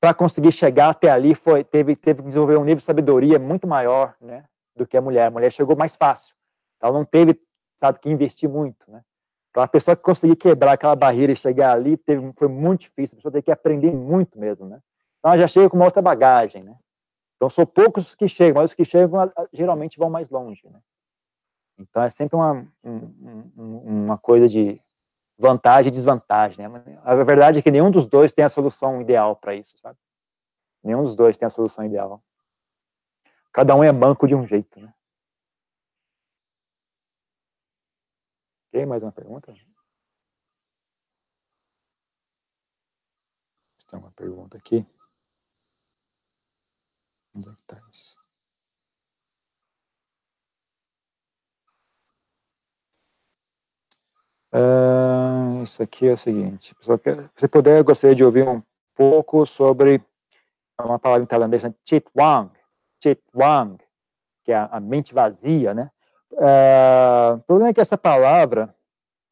[SPEAKER 1] Para conseguir chegar até ali, foi teve teve que desenvolver um nível de sabedoria muito maior, né, do que a mulher. A mulher chegou mais fácil, então não teve, sabe, que investir muito, né? Então, a pessoa que conseguir quebrar aquela barreira e chegar ali teve, foi muito difícil. A pessoa tem que aprender muito mesmo, né? Então, ela já chega com uma outra bagagem, né? Então, são poucos que chegam, mas os que chegam geralmente vão mais longe, né? Então, é sempre uma, um, uma coisa de vantagem e desvantagem, né? A verdade é que nenhum dos dois tem a solução ideal para isso, sabe? Nenhum dos dois tem a solução ideal. Cada um é banco de um jeito, né? Ok, mais uma pergunta? Tem uma pergunta aqui. Onde é que está isso? Uh, isso aqui é o seguinte. Se puder, eu gostaria de ouvir um pouco sobre uma palavra em tailandês, Chitwang. Chitwang, que é a mente vazia, né? Uh, o problema é que essa palavra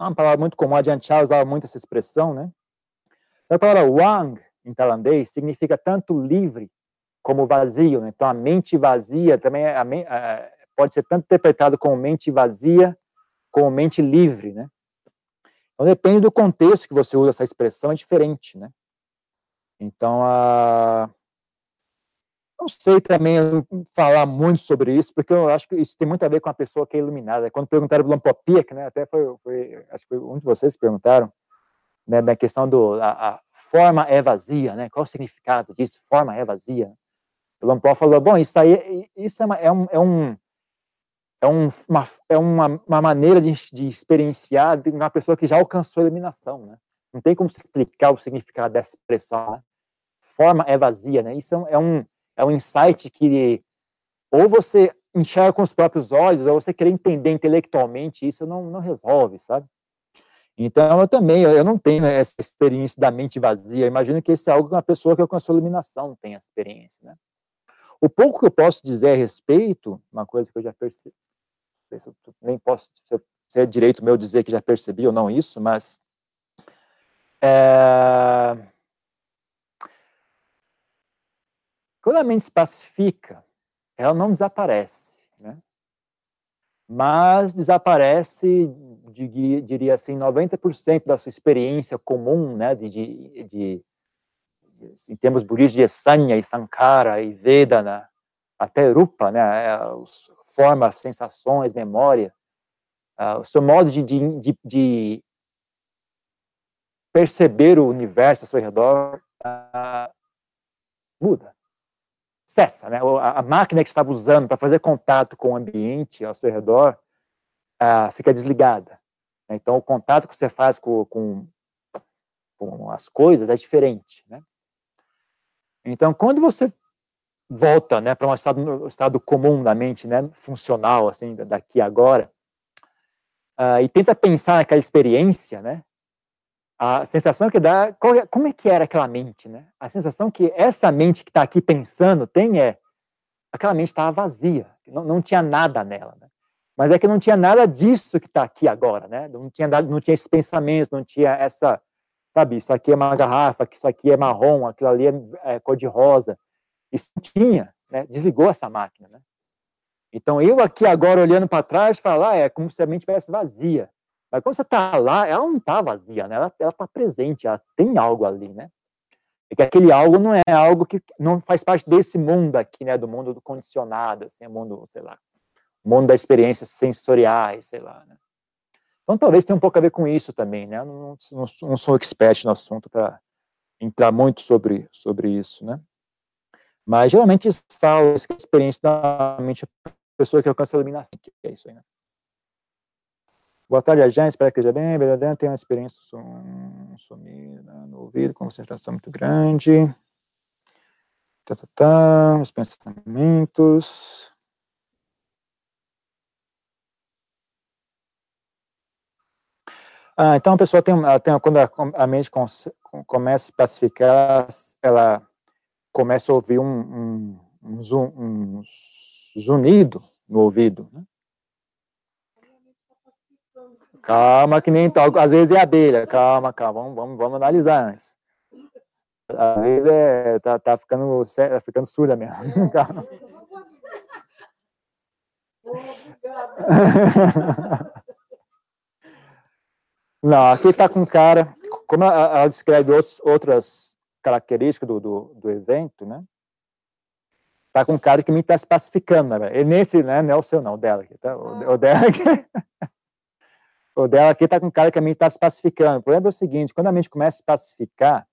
[SPEAKER 1] é uma palavra muito comum, a Chao usava muito essa expressão, né? A palavra wang, em tailandês, significa tanto livre como vazio, né? Então, a mente vazia também é, é, pode ser tanto interpretado como mente vazia como mente livre, né? Então, depende do contexto que você usa essa expressão, é diferente, né? Então, a não sei também falar muito sobre isso, porque eu acho que isso tem muito a ver com a pessoa que é iluminada. Quando perguntaram do Lampopiak, né, até foi, foi, acho que foi um de vocês perguntaram, né, da questão do a, a, forma é vazia, né? Qual o significado disso? Forma é vazia. O Lampó falou, bom, isso aí, isso é, uma, é um, é um é, um, uma, é uma, uma maneira de, de experienciar de uma pessoa que já alcançou a iluminação, né? Não tem como explicar o significado dessa expressão, né? Forma é vazia, né? Isso é um, é um insight que ou você enxerga com os próprios olhos, ou você querer entender intelectualmente, isso não, não resolve, sabe? Então, eu também, eu não tenho essa experiência da mente vazia, imagino que isso é algo que uma pessoa que alcançou a iluminação tem essa experiência, né? O pouco que eu posso dizer a respeito, uma coisa que eu já percebi, nem posso se é direito meu dizer que já percebi ou não isso, mas é, Quando a mente se pacifica, ela não desaparece, né? mas desaparece, diria assim, 90% da sua experiência comum, né, de, de, de em termos budistas, de Sanya e Sankara e Vedana, até Rupa, né, é, forma, sensações, memória, uh, o seu modo de, de, de, perceber o universo ao seu redor uh, muda cessa, né? A, máquina que estava usando para fazer contato com o ambiente ao seu redor uh, fica desligada. Né? Então, o contato que você faz com, com, com as coisas é diferente, né? Então, quando você volta, né, para um estado, estado comum da mente, né, funcional, assim, daqui agora, uh, e tenta pensar naquela experiência, né, a sensação que dá, é, como é que era aquela mente, né? A sensação que essa mente que está aqui pensando tem é, aquela mente estava vazia, não, não tinha nada nela, né? Mas é que não tinha nada disso que está aqui agora, né? Não tinha, não tinha esses pensamentos, não tinha essa, sabe, isso aqui é uma garrafa, isso aqui é marrom, aquilo ali é, é cor de rosa. Isso tinha, né? Desligou essa máquina, né? Então eu aqui agora olhando para trás, falar, ah, é como se a mente estivesse vazia. Mas quando você está lá, ela não está vazia, né? Ela está presente, ela tem algo ali, né? É que aquele algo não é algo que não faz parte desse mundo aqui, né? Do mundo do condicionado, assim, é mundo, sei lá, mundo das experiências sensoriais, sei lá, né? Então, talvez tenha um pouco a ver com isso também, né? Eu não, não, não sou expert no assunto para entrar muito sobre, sobre isso, né? Mas, geralmente, falo que a experiência da mente pessoa que alcança a iluminação, que é isso aí, né? Boa tarde, Jean, espero que esteja bem, beleza, tem uma experiência sumida no ouvido, com concentração muito grande, tá, tá, tá, os pensamentos, Ah, então a pessoa tem, tem quando a, a mente começa a pacificar, ela começa a ouvir um, um, um, um zunido no ouvido. Né? Calma, que nem tal. Às vezes é abelha. Calma, calma. Vamos, vamos, vamos analisar antes. Às vezes é, tá, tá, ficando, tá ficando surda mesmo. Calma. Não, aqui está com cara, como ela, descreve outros, outras características do, do, do, evento, né? Tá com cara que me está se pacificando, né? E nesse, né? Não é o seu, não, o dela aqui, tá? O, o dela aqui. O dela aqui tá com cara que a mente está se pacificando. O problema é o seguinte: quando a mente começa a se pacificar,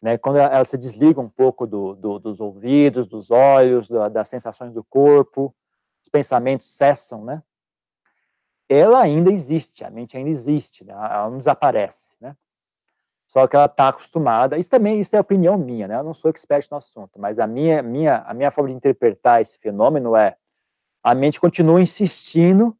[SPEAKER 1] né? Quando ela, ela se desliga um pouco do, do, dos ouvidos, dos olhos, das sensações do corpo, os pensamentos cessam, né? ela ainda existe, a mente ainda existe, né? ela não desaparece, né? Só que ela está acostumada, isso também isso é opinião minha, né? Eu não sou expert no assunto, mas a minha, minha, a minha forma de interpretar esse fenômeno é a mente continua insistindo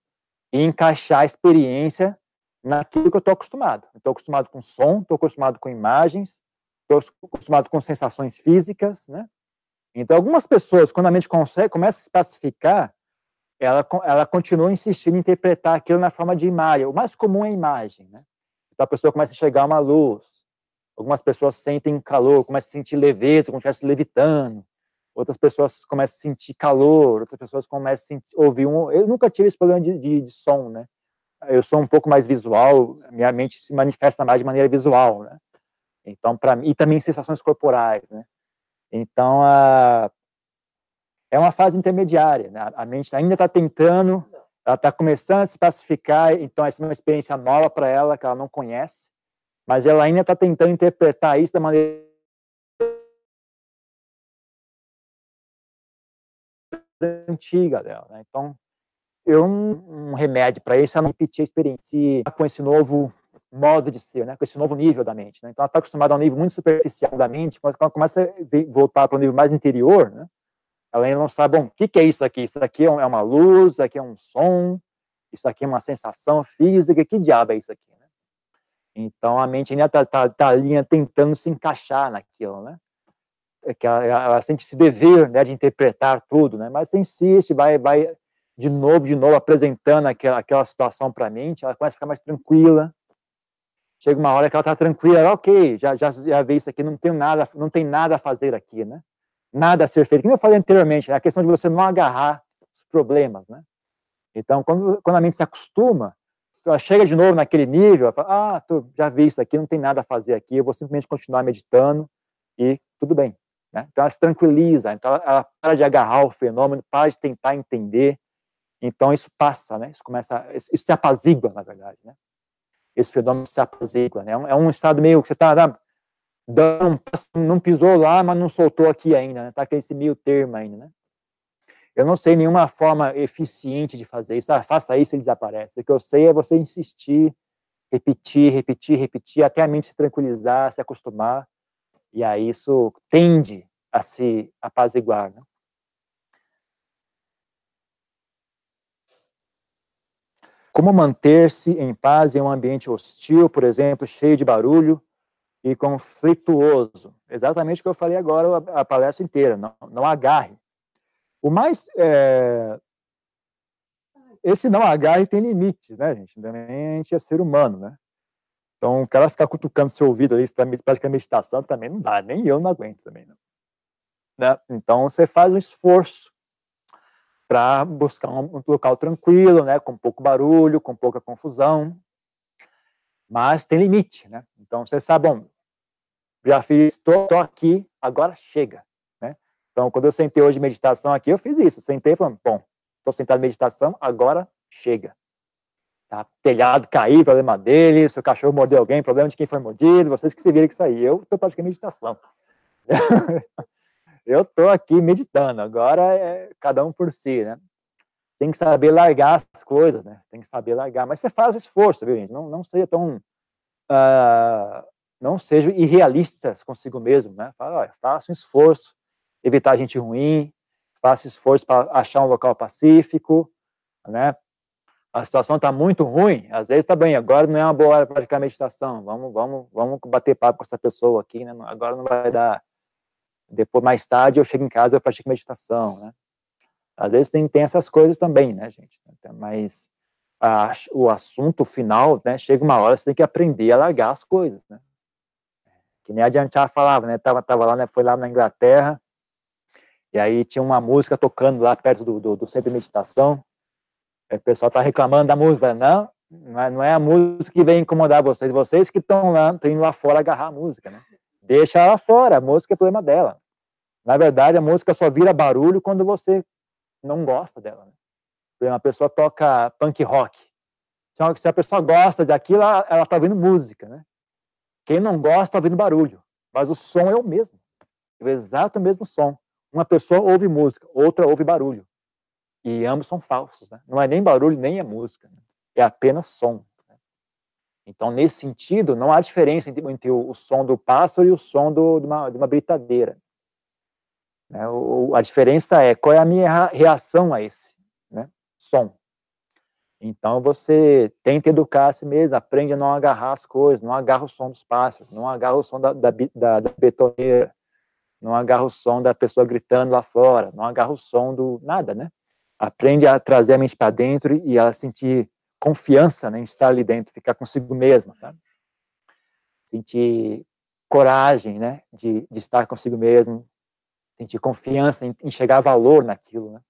[SPEAKER 1] em encaixar a experiência naquilo que eu estou acostumado. Estou acostumado com som, estou acostumado com imagens, estou acostumado com sensações físicas, né? Então, algumas pessoas, quando a mente consegue, começa a se pacificar, ela, ela continua insistindo em interpretar aquilo na forma de imagem. O mais comum é imagem, né? Então a pessoa começa a enxergar uma luz. Algumas pessoas sentem calor, começam a sentir leveza, como se estivesse levitando. Outras pessoas começam a sentir calor, outras pessoas começam a sentir, ouvir um... Eu nunca tive esse problema de, de, de som, né? Eu sou um pouco mais visual, minha mente se manifesta mais de maneira visual, né? Então, para mim, e também sensações corporais, né? Então, a, é uma fase intermediária. Né? A mente ainda está tentando, ela está começando a se pacificar, então essa é uma experiência nova para ela, que ela não conhece, mas ela ainda está tentando interpretar isso da maneira antiga dela. Né? Então, eu, um, remédio para isso é não repetir a experiência com esse novo modo de ser, né? com esse novo nível da mente. Né? Então, ela está acostumada a um nível muito superficial da mente, quando ela começa a voltar para um nível mais interior, né? ela ainda não sabe, bom, o que, que é isso aqui? Isso aqui é, é uma luz, isso aqui é um som, isso aqui é uma sensação física, que diabo é isso aqui? Né? Então a mente ainda está tá, tá ali tentando se encaixar naquilo, né? É que ela, ela, sente esse dever né, de interpretar tudo, né? Mas você insiste, vai, vai de novo, de novo apresentando aquela, aquela situação para a mente, ela começa a ficar mais tranquila. Chega uma hora que ela está tranquila, ok, já, já, já vi isso aqui, não tem nada, não tem nada a fazer aqui, né? nada a ser feito. Como eu falei anteriormente, né, a questão de você não agarrar os problemas, né? Então, quando, quando a mente se acostuma, ela chega de novo naquele nível, ela fala, ah, tô, já vi isso aqui, não tem nada a fazer aqui, eu vou simplesmente continuar meditando e tudo bem. Né? Então, ela se tranquiliza, então ela, para de agarrar o fenômeno, para de tentar entender, então isso passa, né? Isso começa, isso se apazigua, na verdade, né? Esse fenômeno se apazigua, né? É um, é estado meio que você está não, não pisou lá, mas não soltou aqui ainda, né? Tá com esse meio termo ainda, né? Eu não sei nenhuma forma eficiente de fazer isso. Ah, faça isso e desaparece. O que eu sei é você insistir, repetir, repetir, repetir, até a mente se tranquilizar, se acostumar. E aí isso tende a se apaziguar, né? Como manter-se em paz em um ambiente hostil, por exemplo, cheio de barulho, e conflituoso. Exatamente o que eu falei agora a, palestra inteira. Não, não agarre. O mais. É... Esse não agarre tem limites, né, gente? Também a gente é ser humano, né? Então, o cara ficar cutucando seu ouvido ali, praticando meditação, também não dá. Nem eu não aguento também, não. Né? Então, você faz um esforço para buscar um, um local tranquilo, né, com pouco barulho, com pouca confusão, mas tem limite, né? Então você sabe, bom, já fiz, estou aqui, agora chega. Né? Então, quando eu sentei hoje meditação aqui, eu fiz isso. Sentei falei, bom, estou sentado em meditação, agora chega. Tá? Telhado cair, problema dele, seu cachorro mordeu alguém, problema de quem foi mordido, vocês que se viram com isso. Eu estou praticando meditação. eu estou aqui meditando, agora é cada um por si, né? Tem que saber largar as coisas, né? Tem que saber largar, mas você faz o esforço, viu, gente? Não, não seja tão. Uh, não seja irrealistas consigo mesmo, né? Fala, olha, faça um esforço, evitar gente ruim, faça esforço para achar um local pacífico, né? A situação está muito ruim, às vezes está bem, agora não é uma boa hora para praticar meditação, vamos, vamos, vamos bater papo com essa pessoa aqui, né? Agora não vai dar. Depois, mais tarde, eu chego em casa e pratico meditação, né? Às vezes tem, tem essas coisas também, né, gente? Mas a, o assunto final, né, chega uma hora, você tem que aprender a largar as coisas, né? Que nem a Dianchar falava, né? Tava, tava lá, né? Foi lá na Inglaterra, e aí tinha uma música tocando lá perto do, do, do centro de meditação. O pessoal tá reclamando da música. Não, é, não é a música que vem incomodar vocês, vocês que estão lá, estão indo lá fora agarrar a música, né? Deixa ela fora, a música é problema dela. Na verdade, a música só vira barulho quando você não gosta dela. Né? Por exemplo, a pessoa toca punk rock. Se a pessoa gosta daquilo, ela está ouvindo música, né? Quem não gosta está ouvindo barulho, mas o som é o mesmo. É o exato mesmo som. Uma pessoa ouve música, outra ouve barulho. E ambos são falsos, né? Não é nem barulho, nem é música. Né? É apenas som. Né? Então, nesse sentido, não há diferença entre, entre o, o, som do pássaro e o som do, de, uma, de uma britadeira. Né? O, a diferença é qual é a minha reação a esse né? som. Então você tenta educar a si mesmo, aprende a não agarrar as coisas, não agarra o som dos pássaros, não agarra o som da, da, da, da betoneira, não agarra o som da pessoa gritando lá fora, não agarra o som do nada, né? Aprende a trazer a mente para dentro e a sentir confiança né, em estar ali dentro, ficar consigo mesmo, sabe? Sentir coragem, né, de, de estar consigo mesmo, sentir confiança em, chegar valor naquilo, né?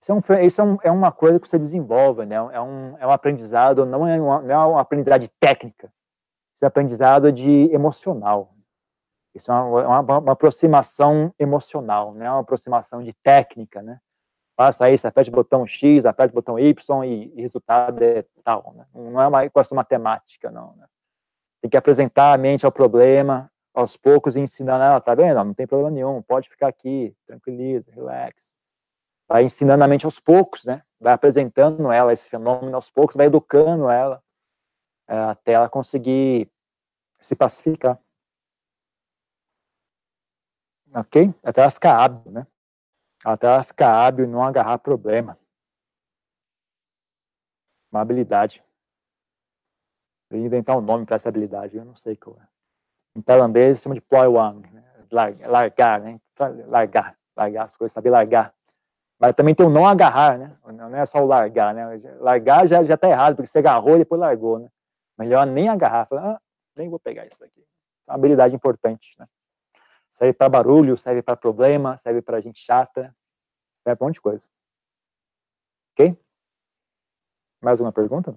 [SPEAKER 1] Isso, é, um, isso é, um, é, uma coisa que você desenvolve, né? É um, é um aprendizado, não é uma, não é uma aprendizagem técnica, isso é um aprendizado de emocional. Isso é uma, é uma, uma, aproximação emocional, não é uma aproximação de técnica, né? Faça isso, aperte o botão X, aperte o botão Y e, resultado é tal, né? Não é uma questão matemática, não, né? Tem que apresentar a mente ao problema, aos poucos, e ensinando ela, tá vendo? Não tem problema nenhum, pode ficar aqui, tranquiliza, relax vai ensinando a mente aos poucos, né? Vai apresentando ela esse fenômeno aos poucos, vai educando ela é, até ela conseguir se pacificar. Ok? Até ela ficar hábil, né? Até ela ficar hábil e não agarrar problema. Uma habilidade. Eu inventar um nome para essa habilidade, eu não sei qual é. Em tailandês, chama de wang, né? largar, né? Largar, largar as coisas, saber largar. Mas também tem o não agarrar, né? Não é só o largar, né? Largar já, já tá errado, porque você agarrou e depois largou, né? Melhor nem agarrar. Fala, ah, nem vou pegar isso aqui. É uma habilidade importante, né? Serve para barulho, serve para problema, serve para gente chata, serve para um monte de coisa. Ok? Mais uma pergunta?